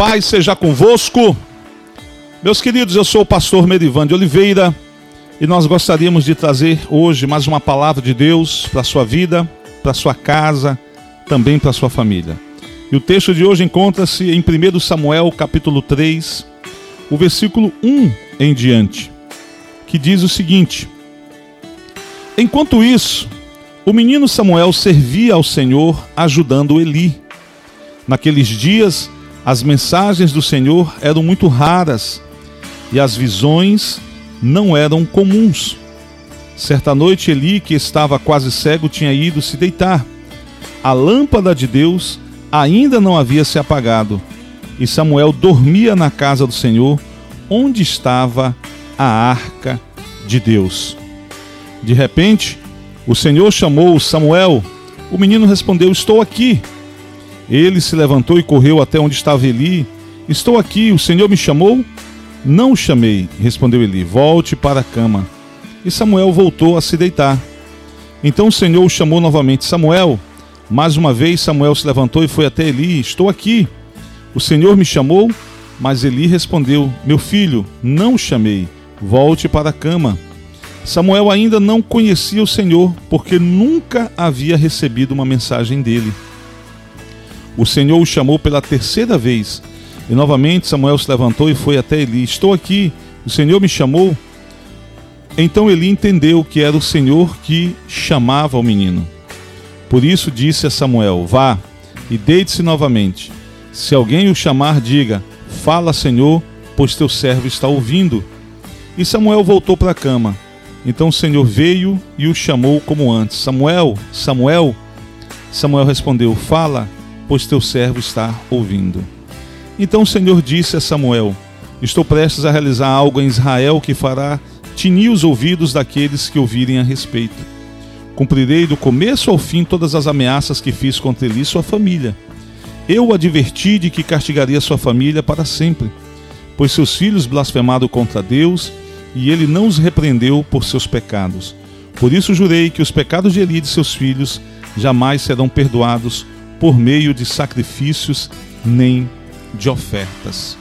paz seja convosco. Meus queridos, eu sou o pastor Merivan de Oliveira e nós gostaríamos de trazer hoje mais uma palavra de Deus para a sua vida, para a sua casa, também para a sua família. E o texto de hoje encontra-se em 1 Samuel, capítulo 3, o versículo 1 em diante, que diz o seguinte: Enquanto isso, o menino Samuel servia ao Senhor ajudando Eli. Naqueles dias, as mensagens do Senhor eram muito raras e as visões não eram comuns. Certa noite, Eli, que estava quase cego, tinha ido se deitar. A lâmpada de Deus ainda não havia se apagado e Samuel dormia na casa do Senhor, onde estava a arca de Deus. De repente, o Senhor chamou Samuel. O menino respondeu: Estou aqui. Ele se levantou e correu até onde estava Eli. Estou aqui, o Senhor me chamou? Não o chamei, respondeu Eli. Volte para a cama. E Samuel voltou a se deitar. Então o Senhor o chamou novamente: Samuel. Mais uma vez Samuel se levantou e foi até Eli. Estou aqui. O Senhor me chamou? Mas Eli respondeu: Meu filho, não o chamei. Volte para a cama. Samuel ainda não conhecia o Senhor, porque nunca havia recebido uma mensagem dele. O Senhor o chamou pela terceira vez. E novamente Samuel se levantou e foi até Eli. Estou aqui, o Senhor me chamou. Então Eli entendeu que era o Senhor que chamava o menino. Por isso disse a Samuel: Vá e deite-se novamente. Se alguém o chamar, diga: Fala, Senhor, pois teu servo está ouvindo. E Samuel voltou para a cama. Então o Senhor veio e o chamou como antes: Samuel, Samuel. Samuel respondeu: Fala, pois teu servo está ouvindo. Então o Senhor disse a Samuel: Estou prestes a realizar algo em Israel que fará tinir os ouvidos daqueles que ouvirem a respeito. Cumprirei do começo ao fim todas as ameaças que fiz contra ele e sua família. Eu o adverti de que castigaria sua família para sempre, pois seus filhos blasfemaram contra Deus e ele não os repreendeu por seus pecados. Por isso jurei que os pecados de Eli e de seus filhos jamais serão perdoados por meio de sacrifícios nem de ofertas.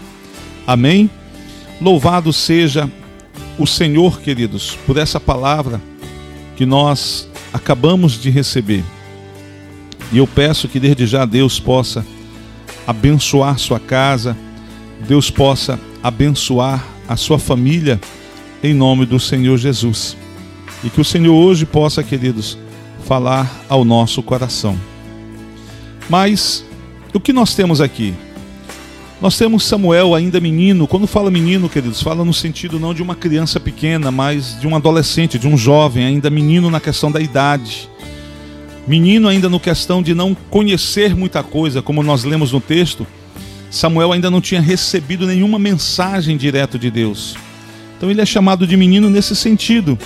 Amém? Louvado seja o Senhor, queridos, por essa palavra que nós acabamos de receber. E eu peço que desde já Deus possa abençoar sua casa, Deus possa abençoar a sua família, em nome do Senhor Jesus. E que o Senhor hoje possa, queridos, falar ao nosso coração. Mas o que nós temos aqui? Nós temos Samuel ainda menino. Quando fala menino, queridos, fala no sentido não de uma criança pequena, mas de um adolescente, de um jovem, ainda menino na questão da idade. Menino ainda no questão de não conhecer muita coisa, como nós lemos no texto. Samuel ainda não tinha recebido nenhuma mensagem direto de Deus. Então ele é chamado de menino nesse sentido,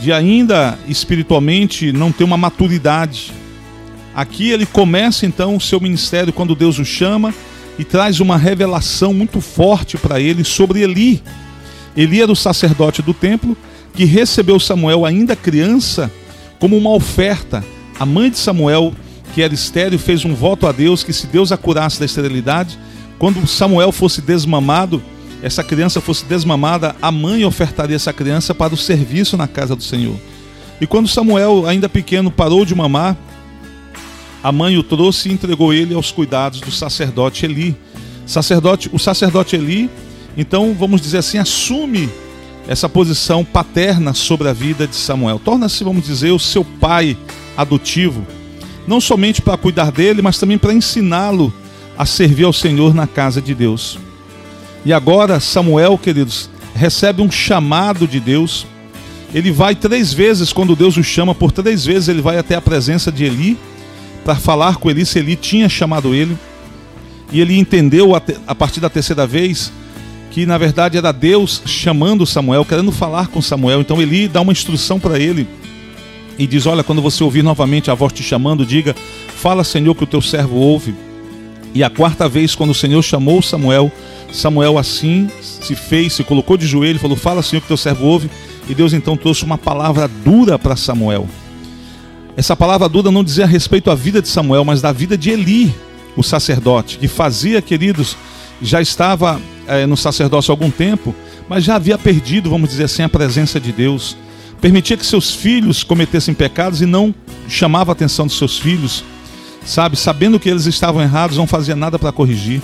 de ainda espiritualmente não ter uma maturidade, Aqui ele começa então o seu ministério quando Deus o chama e traz uma revelação muito forte para ele sobre Eli. Eli era o sacerdote do templo que recebeu Samuel ainda criança como uma oferta. A mãe de Samuel, que era estéreo, fez um voto a Deus que se Deus a curasse da esterilidade, quando Samuel fosse desmamado, essa criança fosse desmamada, a mãe ofertaria essa criança para o serviço na casa do Senhor. E quando Samuel, ainda pequeno, parou de mamar, a mãe o trouxe e entregou ele aos cuidados do sacerdote Eli. Sacerdote, o sacerdote Eli, então, vamos dizer assim, assume essa posição paterna sobre a vida de Samuel. Torna-se, vamos dizer, o seu pai adotivo, não somente para cuidar dele, mas também para ensiná-lo a servir ao Senhor na casa de Deus. E agora, Samuel, queridos, recebe um chamado de Deus. Ele vai três vezes, quando Deus o chama, por três vezes ele vai até a presença de Eli para falar com Eli se Eli tinha chamado ele. E ele entendeu a partir da terceira vez que na verdade era Deus chamando Samuel, querendo falar com Samuel. Então Eli dá uma instrução para ele e diz: Olha, quando você ouvir novamente a voz te chamando, diga: Fala, Senhor, que o teu servo ouve. E a quarta vez, quando o Senhor chamou Samuel, Samuel assim se fez, se colocou de joelho, falou: Fala, Senhor, que teu servo ouve. E Deus então trouxe uma palavra dura para Samuel. Essa palavra dura não dizia a respeito à vida de Samuel, mas da vida de Eli, o sacerdote, que fazia, queridos, já estava é, no sacerdócio há algum tempo, mas já havia perdido, vamos dizer assim, a presença de Deus. Permitia que seus filhos cometessem pecados e não chamava a atenção dos seus filhos, sabe? Sabendo que eles estavam errados, não fazia nada para corrigir.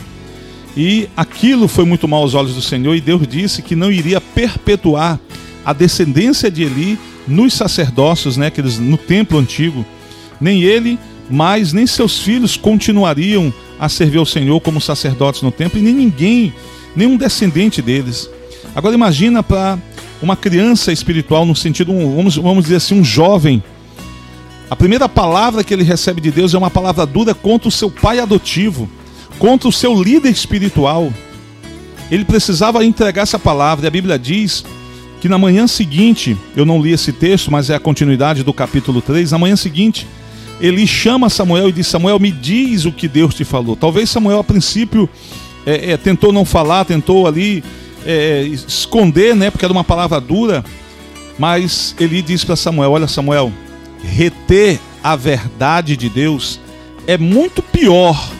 E aquilo foi muito mal aos olhos do Senhor, e Deus disse que não iria perpetuar a descendência de Eli nos sacerdócios, né, que eles, no templo antigo. Nem ele, mas nem seus filhos continuariam a servir ao Senhor como sacerdotes no templo, e nem ninguém, nenhum descendente deles. Agora imagina para uma criança espiritual, no sentido, vamos, vamos dizer assim, um jovem. A primeira palavra que ele recebe de Deus é uma palavra dura contra o seu pai adotivo, contra o seu líder espiritual. Ele precisava entregar essa palavra, e a Bíblia diz que na manhã seguinte, eu não li esse texto, mas é a continuidade do capítulo 3, na manhã seguinte, ele chama Samuel e diz: Samuel, me diz o que Deus te falou. Talvez Samuel, a princípio, é, é, tentou não falar, tentou ali é, esconder, né, porque era uma palavra dura, mas ele diz para Samuel: Olha, Samuel, reter a verdade de Deus é muito pior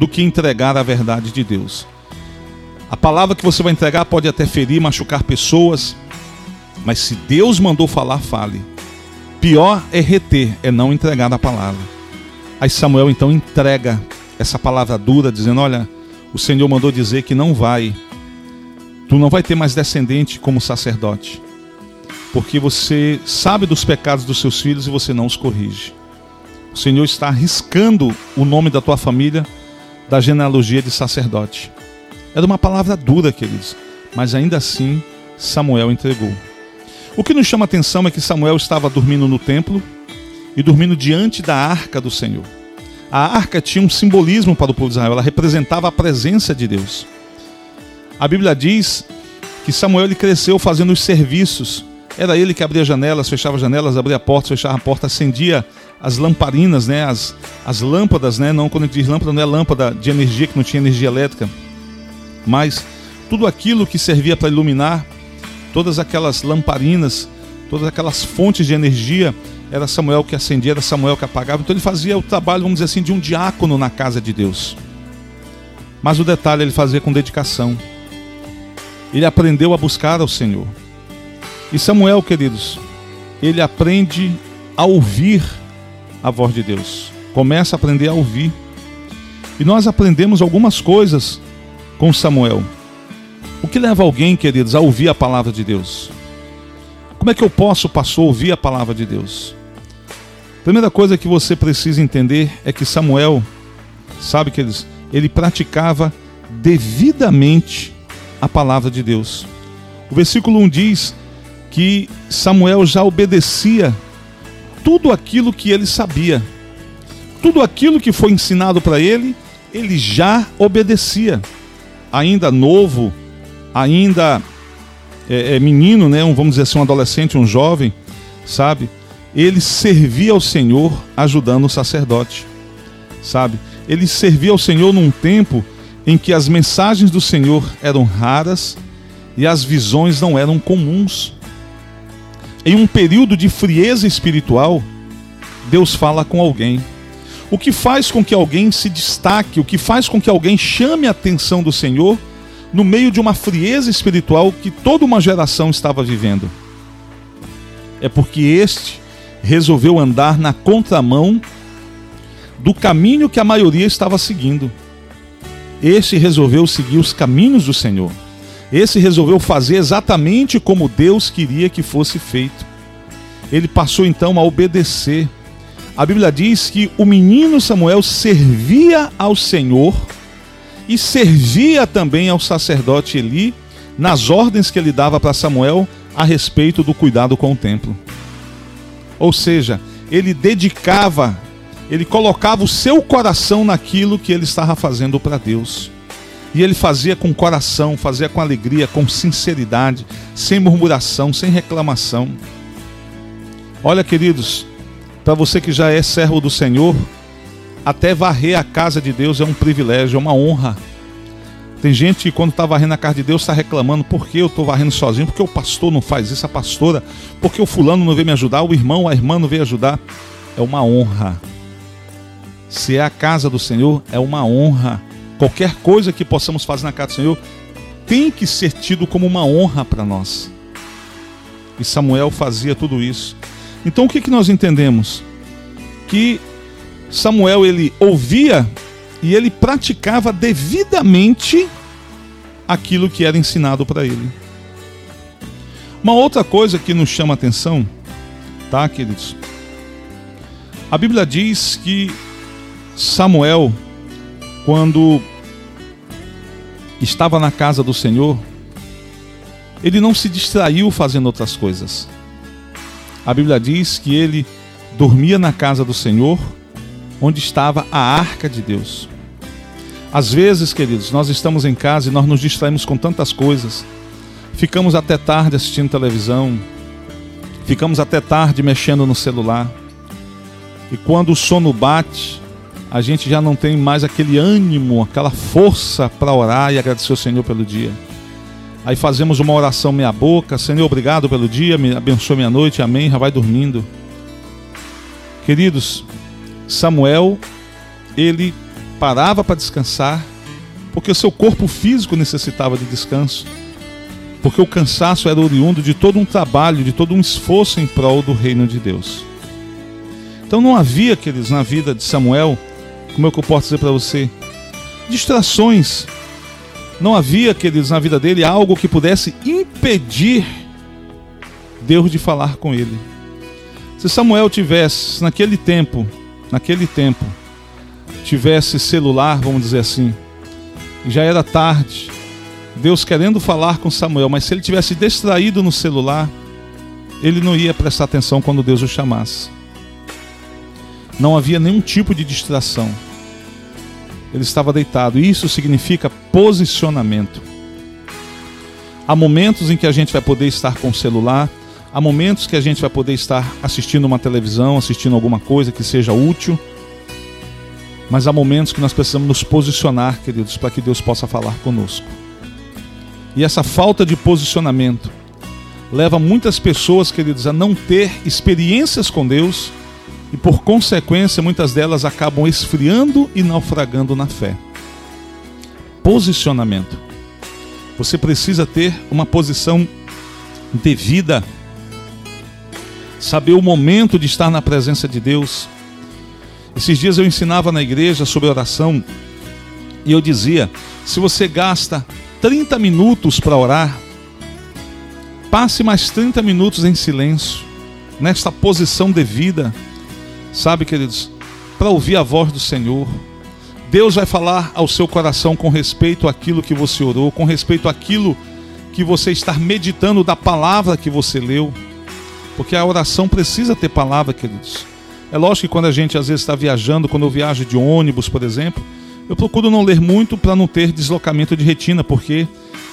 do que entregar a verdade de Deus. A palavra que você vai entregar pode até ferir, machucar pessoas, mas se Deus mandou falar, fale. Pior é reter, é não entregar a palavra. Aí Samuel então entrega essa palavra dura, dizendo: Olha, o Senhor mandou dizer que não vai, tu não vai ter mais descendente como sacerdote, porque você sabe dos pecados dos seus filhos e você não os corrige. O Senhor está arriscando o nome da tua família da genealogia de sacerdote. Era uma palavra dura, queridos, mas ainda assim Samuel entregou. O que nos chama a atenção é que Samuel estava dormindo no templo e dormindo diante da arca do Senhor. A arca tinha um simbolismo para o povo de Israel, ela representava a presença de Deus. A Bíblia diz que Samuel ele cresceu fazendo os serviços. Era ele que abria janelas, fechava janelas, abria portas, fechava a porta, acendia as lamparinas, né, as, as lâmpadas, né, não quando a gente diz lâmpada não é lâmpada de energia que não tinha energia elétrica mas tudo aquilo que servia para iluminar, todas aquelas lamparinas, todas aquelas fontes de energia, era Samuel que acendia, era Samuel que apagava. Então ele fazia o trabalho, vamos dizer assim, de um diácono na casa de Deus. Mas o detalhe ele fazia com dedicação. Ele aprendeu a buscar ao Senhor. E Samuel, queridos, ele aprende a ouvir a voz de Deus. Começa a aprender a ouvir. E nós aprendemos algumas coisas com Samuel. O que leva alguém, queridos, a ouvir a palavra de Deus? Como é que eu posso, pastor, ouvir a palavra de Deus? Primeira coisa que você precisa entender é que Samuel, sabe, queridos, ele praticava devidamente a palavra de Deus. O versículo 1 diz que Samuel já obedecia tudo aquilo que ele sabia. Tudo aquilo que foi ensinado para ele, ele já obedecia ainda novo, ainda é, é, menino, né, um, vamos dizer assim, um adolescente, um jovem, sabe? Ele servia ao Senhor ajudando o sacerdote, sabe? Ele servia ao Senhor num tempo em que as mensagens do Senhor eram raras e as visões não eram comuns. Em um período de frieza espiritual, Deus fala com alguém. O que faz com que alguém se destaque, o que faz com que alguém chame a atenção do Senhor no meio de uma frieza espiritual que toda uma geração estava vivendo. É porque este resolveu andar na contramão do caminho que a maioria estava seguindo. Este resolveu seguir os caminhos do Senhor. Esse resolveu fazer exatamente como Deus queria que fosse feito. Ele passou então a obedecer a Bíblia diz que o menino Samuel servia ao Senhor e servia também ao sacerdote Eli nas ordens que ele dava para Samuel a respeito do cuidado com o templo. Ou seja, ele dedicava, ele colocava o seu coração naquilo que ele estava fazendo para Deus. E ele fazia com coração, fazia com alegria, com sinceridade, sem murmuração, sem reclamação. Olha, queridos, para você que já é servo do Senhor, até varrer a casa de Deus é um privilégio, é uma honra. Tem gente que quando está varrendo a casa de Deus está reclamando, por que eu estou varrendo sozinho? Porque o pastor não faz isso, a pastora, porque o fulano não veio me ajudar, o irmão, a irmã não veio ajudar. É uma honra. Se é a casa do Senhor, é uma honra qualquer coisa que possamos fazer na casa do Senhor, tem que ser tido como uma honra para nós. E Samuel fazia tudo isso. Então o que, que nós entendemos? Que Samuel ele ouvia e ele praticava devidamente aquilo que era ensinado para ele. Uma outra coisa que nos chama a atenção, tá, queridos? A Bíblia diz que Samuel, quando estava na casa do Senhor, ele não se distraiu fazendo outras coisas. A Bíblia diz que ele dormia na casa do Senhor, onde estava a arca de Deus. Às vezes, queridos, nós estamos em casa e nós nos distraímos com tantas coisas. Ficamos até tarde assistindo televisão, ficamos até tarde mexendo no celular. E quando o sono bate, a gente já não tem mais aquele ânimo, aquela força para orar e agradecer ao Senhor pelo dia. Aí fazemos uma oração meia boca, Senhor, obrigado pelo dia, me abençoe minha noite, amém, já vai dormindo. Queridos, Samuel, ele parava para descansar, porque o seu corpo físico necessitava de descanso, porque o cansaço era oriundo de todo um trabalho, de todo um esforço em prol do reino de Deus. Então não havia, queridos, na vida de Samuel, como é que eu posso dizer para você? Distrações. Não havia, queridos, na vida dele algo que pudesse impedir Deus de falar com ele. Se Samuel tivesse, naquele tempo, naquele tempo, tivesse celular, vamos dizer assim, já era tarde, Deus querendo falar com Samuel, mas se ele tivesse distraído no celular, ele não ia prestar atenção quando Deus o chamasse. Não havia nenhum tipo de distração. Ele estava deitado. Isso significa posicionamento. Há momentos em que a gente vai poder estar com o celular, há momentos que a gente vai poder estar assistindo uma televisão, assistindo alguma coisa que seja útil. Mas há momentos que nós precisamos nos posicionar, queridos, para que Deus possa falar conosco. E essa falta de posicionamento leva muitas pessoas, queridos, a não ter experiências com Deus e por consequência muitas delas acabam esfriando e naufragando na fé. Posicionamento. Você precisa ter uma posição devida, saber o momento de estar na presença de Deus. Esses dias eu ensinava na igreja sobre oração e eu dizia: se você gasta 30 minutos para orar, passe mais 30 minutos em silêncio, nesta posição devida Sabe, queridos, para ouvir a voz do Senhor. Deus vai falar ao seu coração com respeito àquilo que você orou, com respeito àquilo que você está meditando da palavra que você leu. Porque a oração precisa ter palavra, queridos. É lógico que quando a gente às vezes está viajando, quando eu viajo de ônibus, por exemplo, eu procuro não ler muito para não ter deslocamento de retina, porque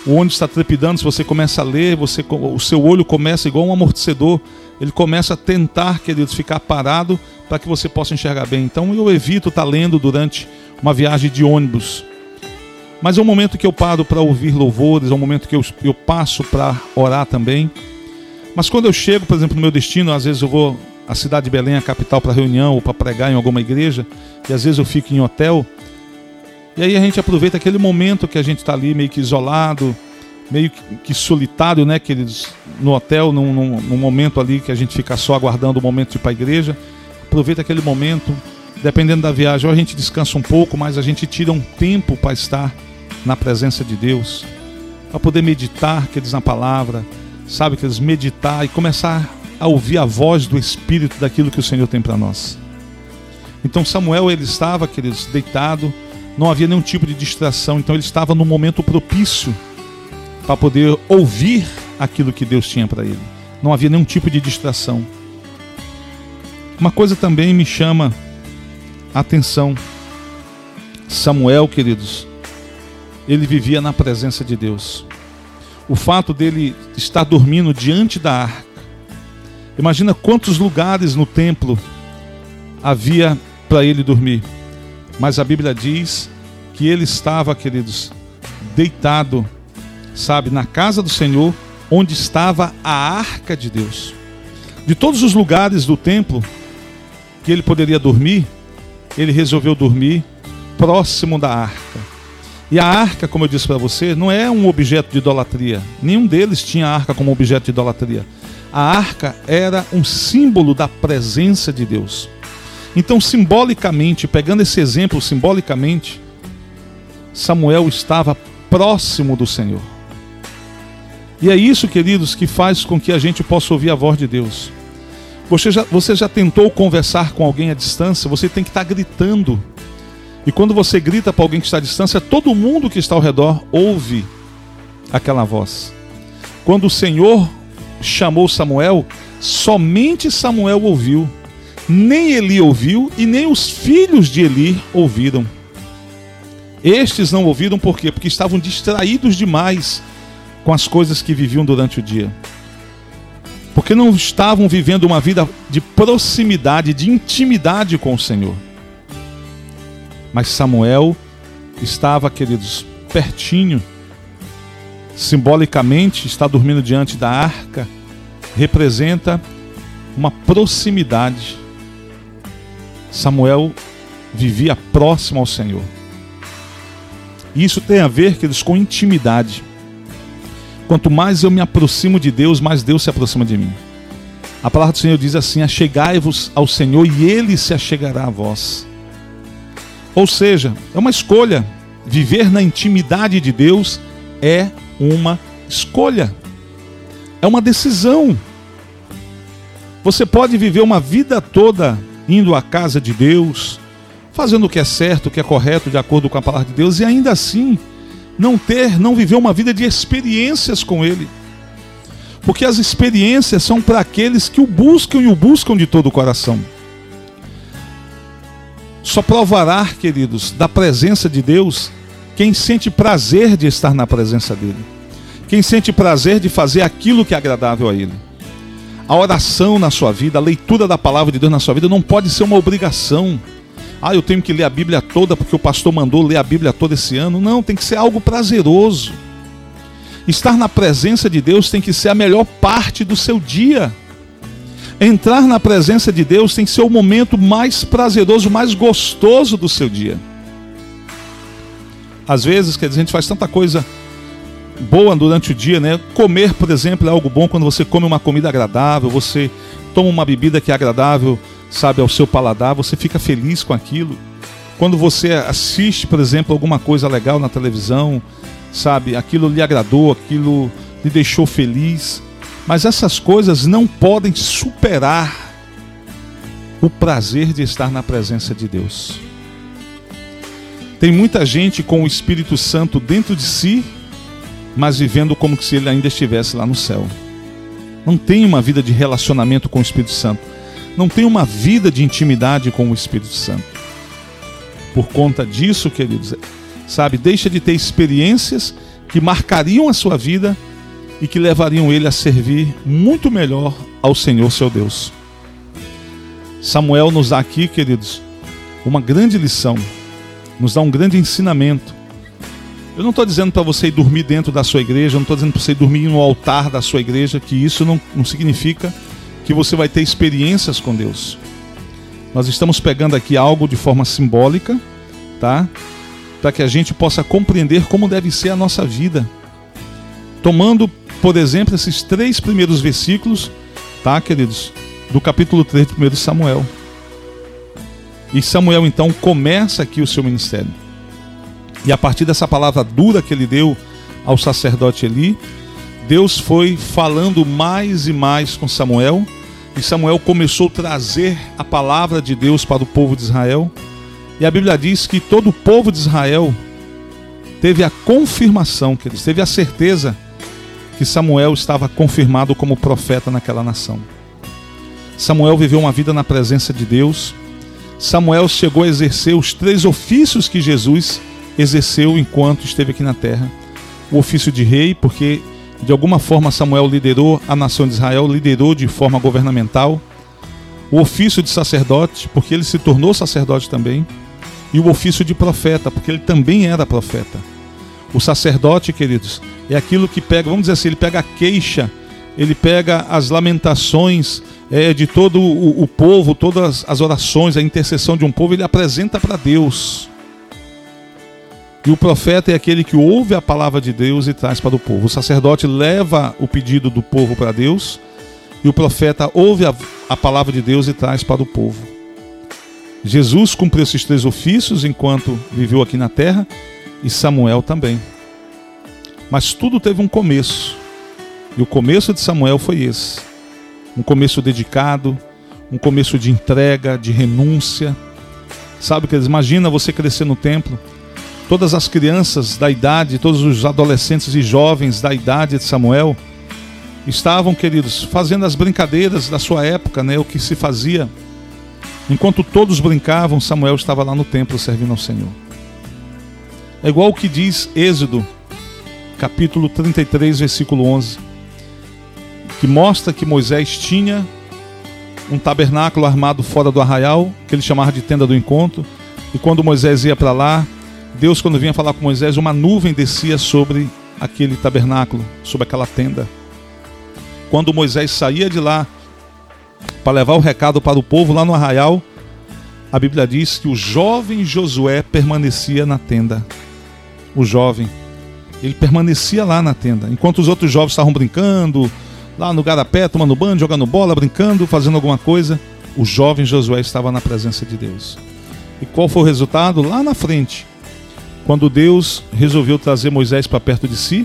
o ônibus está trepidando, se você começa a ler, você, o seu olho começa igual um amortecedor, ele começa a tentar, queridos, ficar parado para que você possa enxergar bem. Então eu evito estar tá lendo durante uma viagem de ônibus. Mas é um momento que eu paro para ouvir louvores, é um momento que eu, eu passo para orar também. Mas quando eu chego, por exemplo, no meu destino, às vezes eu vou à cidade de Belém, a capital, para reunião ou para pregar em alguma igreja, e às vezes eu fico em hotel. E aí a gente aproveita aquele momento que a gente está ali meio que isolado, meio que solitário, né, queridos, no hotel, num, num, num momento ali que a gente fica só aguardando o momento de ir para a igreja aproveita aquele momento. Dependendo da viagem, ou a gente descansa um pouco, mas a gente tira um tempo para estar na presença de Deus, para poder meditar, queridos, na palavra, sabe, queridos, meditar e começar a ouvir a voz do Espírito daquilo que o Senhor tem para nós. Então Samuel ele estava, queridos, deitado, não havia nenhum tipo de distração, então ele estava no momento propício para poder ouvir aquilo que Deus tinha para ele. Não havia nenhum tipo de distração. Uma coisa também me chama a atenção. Samuel, queridos, ele vivia na presença de Deus. O fato dele estar dormindo diante da arca. Imagina quantos lugares no templo havia para ele dormir. Mas a Bíblia diz que ele estava, queridos, deitado, sabe, na casa do Senhor, onde estava a arca de Deus. De todos os lugares do templo, que ele poderia dormir, ele resolveu dormir próximo da arca. E a arca, como eu disse para você, não é um objeto de idolatria. Nenhum deles tinha a arca como objeto de idolatria. A arca era um símbolo da presença de Deus. Então, simbolicamente, pegando esse exemplo simbolicamente, Samuel estava próximo do Senhor. E é isso, queridos, que faz com que a gente possa ouvir a voz de Deus. Você já, você já tentou conversar com alguém à distância? Você tem que estar gritando. E quando você grita para alguém que está à distância, todo mundo que está ao redor ouve aquela voz. Quando o Senhor chamou Samuel, somente Samuel ouviu. Nem Eli ouviu e nem os filhos de Eli ouviram. Estes não ouviram por quê? Porque estavam distraídos demais com as coisas que viviam durante o dia. Porque não estavam vivendo uma vida de proximidade, de intimidade com o Senhor. Mas Samuel estava, queridos, pertinho. Simbolicamente, está dormindo diante da arca, representa uma proximidade. Samuel vivia próximo ao Senhor. Isso tem a ver, queridos, com intimidade. Quanto mais eu me aproximo de Deus, mais Deus se aproxima de mim. A palavra do Senhor diz assim: Achegai-vos ao Senhor e Ele se achegará a vós. Ou seja, é uma escolha. Viver na intimidade de Deus é uma escolha. É uma decisão. Você pode viver uma vida toda indo à casa de Deus, fazendo o que é certo, o que é correto, de acordo com a palavra de Deus, e ainda assim não ter, não viver uma vida de experiências com Ele. Porque as experiências são para aqueles que o buscam e o buscam de todo o coração. Só provará, queridos, da presença de Deus quem sente prazer de estar na presença dEle. Quem sente prazer de fazer aquilo que é agradável a Ele. A oração na sua vida, a leitura da palavra de Deus na sua vida não pode ser uma obrigação ah, eu tenho que ler a Bíblia toda porque o pastor mandou ler a Bíblia toda esse ano. Não, tem que ser algo prazeroso. Estar na presença de Deus tem que ser a melhor parte do seu dia. Entrar na presença de Deus tem que ser o momento mais prazeroso, mais gostoso do seu dia. Às vezes, quer dizer, a gente faz tanta coisa boa durante o dia, né? Comer, por exemplo, é algo bom quando você come uma comida agradável, você toma uma bebida que é agradável sabe, ao seu paladar, você fica feliz com aquilo. Quando você assiste, por exemplo, alguma coisa legal na televisão, sabe, aquilo lhe agradou, aquilo lhe deixou feliz. Mas essas coisas não podem superar o prazer de estar na presença de Deus. Tem muita gente com o Espírito Santo dentro de si, mas vivendo como se ele ainda estivesse lá no céu. Não tem uma vida de relacionamento com o Espírito Santo não tem uma vida de intimidade com o Espírito Santo. Por conta disso, queridos, sabe, deixa de ter experiências que marcariam a sua vida e que levariam ele a servir muito melhor ao Senhor seu Deus. Samuel nos dá aqui, queridos, uma grande lição, nos dá um grande ensinamento. Eu não estou dizendo para você ir dormir dentro da sua igreja, eu não estou dizendo para você ir dormir no altar da sua igreja, que isso não, não significa que você vai ter experiências com Deus. Nós estamos pegando aqui algo de forma simbólica, tá? Para que a gente possa compreender como deve ser a nossa vida. Tomando, por exemplo, esses três primeiros versículos, tá, queridos? Do capítulo 3 de 1 Samuel. E Samuel então começa aqui o seu ministério. E a partir dessa palavra dura que ele deu ao sacerdote Eli, Deus foi falando mais e mais com Samuel Samuel começou a trazer a palavra de Deus para o povo de Israel. E a Bíblia diz que todo o povo de Israel teve a confirmação, que eles teve a certeza que Samuel estava confirmado como profeta naquela nação. Samuel viveu uma vida na presença de Deus. Samuel chegou a exercer os três ofícios que Jesus exerceu enquanto esteve aqui na terra: o ofício de rei, porque de alguma forma, Samuel liderou a nação de Israel, liderou de forma governamental. O ofício de sacerdote, porque ele se tornou sacerdote também. E o ofício de profeta, porque ele também era profeta. O sacerdote, queridos, é aquilo que pega, vamos dizer assim, ele pega a queixa, ele pega as lamentações é, de todo o, o povo, todas as orações, a intercessão de um povo, ele apresenta para Deus. E o profeta é aquele que ouve a palavra de Deus e traz para o povo. O sacerdote leva o pedido do povo para Deus e o profeta ouve a, a palavra de Deus e traz para o povo. Jesus cumpriu esses três ofícios enquanto viveu aqui na terra e Samuel também. Mas tudo teve um começo. E o começo de Samuel foi esse: um começo dedicado, um começo de entrega, de renúncia. Sabe que eles imagina você crescer no templo, todas as crianças da idade, todos os adolescentes e jovens da idade de Samuel estavam, queridos, fazendo as brincadeiras da sua época, né, o que se fazia. Enquanto todos brincavam, Samuel estava lá no templo servindo ao Senhor. É igual o que diz Êxodo, capítulo 33, versículo 11, que mostra que Moisés tinha um tabernáculo armado fora do arraial, que ele chamava de tenda do encontro, e quando Moisés ia para lá, Deus, quando vinha falar com Moisés, uma nuvem descia sobre aquele tabernáculo, sobre aquela tenda. Quando Moisés saía de lá para levar o recado para o povo lá no arraial, a Bíblia diz que o jovem Josué permanecia na tenda. O jovem, ele permanecia lá na tenda, enquanto os outros jovens estavam brincando, lá no garapé, tomando banho, jogando bola, brincando, fazendo alguma coisa, o jovem Josué estava na presença de Deus. E qual foi o resultado? Lá na frente, quando Deus resolveu trazer Moisés para perto de si,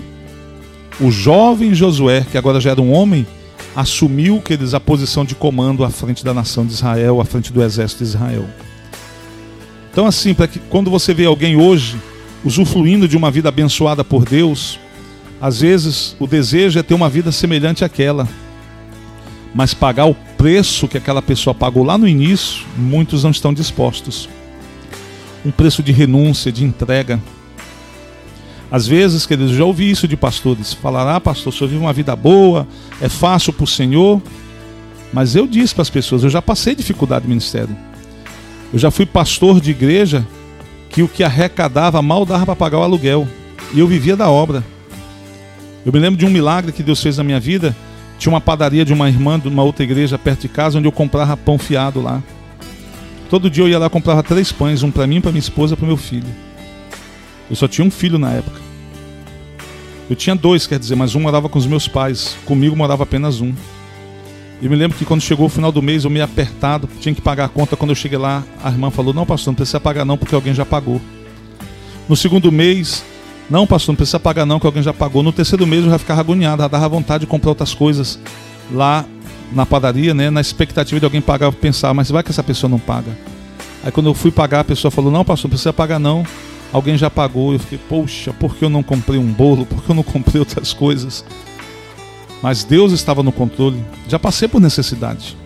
o jovem Josué, que agora já era um homem, assumiu que eles a posição de comando à frente da nação de Israel, à frente do exército de Israel. Então assim, para que quando você vê alguém hoje usufruindo de uma vida abençoada por Deus, às vezes o desejo é ter uma vida semelhante àquela. Mas pagar o preço que aquela pessoa pagou lá no início, muitos não estão dispostos. Um preço de renúncia, de entrega. Às vezes, queridos, já ouvi isso de pastores. Falar, ah, pastor, o senhor vive uma vida boa, é fácil para o Senhor. Mas eu disse para as pessoas, eu já passei dificuldade no ministério. Eu já fui pastor de igreja que o que arrecadava mal dava para pagar o aluguel. E eu vivia da obra. Eu me lembro de um milagre que Deus fez na minha vida. Tinha uma padaria de uma irmã de uma outra igreja perto de casa, onde eu comprava pão fiado lá. Todo dia eu ia lá comprava três pães, um para mim, para minha esposa, para meu filho. Eu só tinha um filho na época. Eu tinha dois, quer dizer, mas um morava com os meus pais. Comigo morava apenas um. E me lembro que quando chegou o final do mês, eu meio apertado, tinha que pagar a conta. Quando eu cheguei lá, a irmã falou: Não, pastor, não precisa pagar não, porque alguém já pagou. No segundo mês, não, pastor, não precisa pagar não, que alguém já pagou. No terceiro mês eu já ficava agoniado, já dava vontade de comprar outras coisas lá na padaria, né? Na expectativa de alguém pagar, eu pensar, mas vai que essa pessoa não paga. Aí quando eu fui pagar, a pessoa falou: Não, pastor, não precisa pagar não alguém já pagou. Eu fiquei, poxa, por que eu não comprei um bolo? Por que eu não comprei outras coisas? Mas Deus estava no controle. Já passei por necessidade.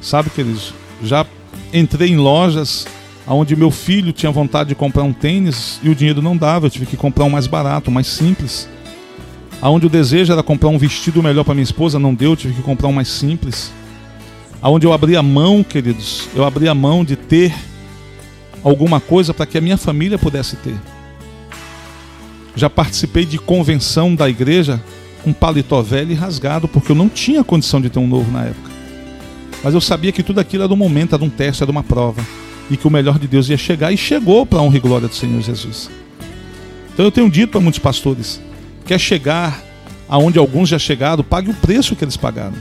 Sabe, queridos? Já entrei em lojas onde meu filho tinha vontade de comprar um tênis e o dinheiro não dava. Eu tive que comprar um mais barato, mais simples. Aonde o desejo era comprar um vestido melhor para minha esposa, não deu, eu tive que comprar um mais simples. Aonde eu abri a mão, queridos, eu abri a mão de ter alguma coisa para que a minha família pudesse ter. Já participei de convenção da igreja com paletó velho e rasgado, porque eu não tinha condição de ter um novo na época. Mas eu sabia que tudo aquilo era um momento, era um teste, era uma prova. E que o melhor de Deus ia chegar e chegou para a honra e glória do Senhor Jesus. Então eu tenho dito para muitos pastores: quer chegar aonde alguns já chegaram, pague o preço que eles pagaram.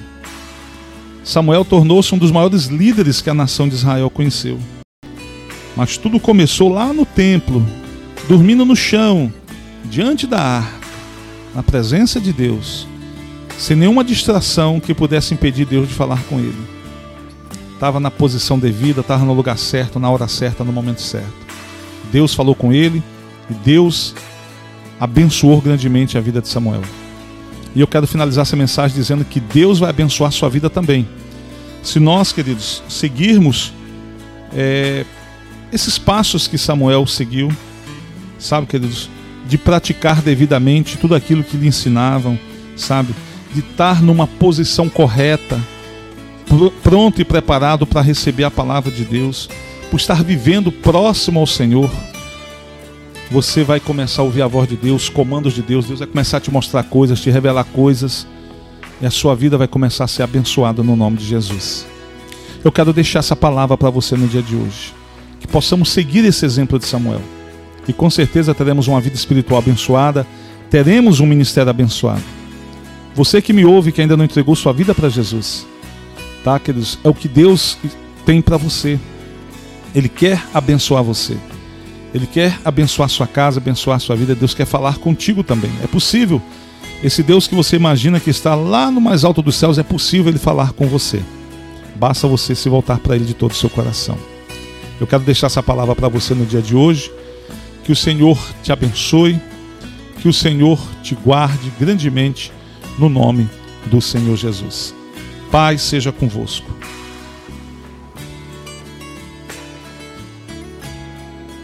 Samuel tornou-se um dos maiores líderes que a nação de Israel conheceu. Mas tudo começou lá no templo, dormindo no chão, diante da arca, na presença de Deus, sem nenhuma distração que pudesse impedir Deus de falar com ele. Estava na posição devida, estava no lugar certo, na hora certa, no momento certo. Deus falou com ele e Deus abençoou grandemente a vida de Samuel. E eu quero finalizar essa mensagem dizendo que Deus vai abençoar a sua vida também. Se nós, queridos, seguirmos é, esses passos que Samuel seguiu, sabe, queridos, de praticar devidamente tudo aquilo que lhe ensinavam, sabe, de estar numa posição correta, pronto e preparado para receber a palavra de Deus, por estar vivendo próximo ao Senhor, você vai começar a ouvir a voz de Deus, comandos de Deus, Deus vai começar a te mostrar coisas, te revelar coisas, e a sua vida vai começar a ser abençoada no nome de Jesus. Eu quero deixar essa palavra para você no dia de hoje que possamos seguir esse exemplo de Samuel. e com certeza teremos uma vida espiritual abençoada, teremos um ministério abençoado. Você que me ouve que ainda não entregou sua vida para Jesus, tá, queridos? É o que Deus tem para você. Ele quer abençoar você. Ele quer abençoar sua casa, abençoar sua vida. Deus quer falar contigo também. É possível. Esse Deus que você imagina que está lá no mais alto dos céus, é possível ele falar com você. Basta você se voltar para ele de todo o seu coração. Eu quero deixar essa palavra para você no dia de hoje. Que o Senhor te abençoe, que o Senhor te guarde grandemente no nome do Senhor Jesus. Paz seja convosco.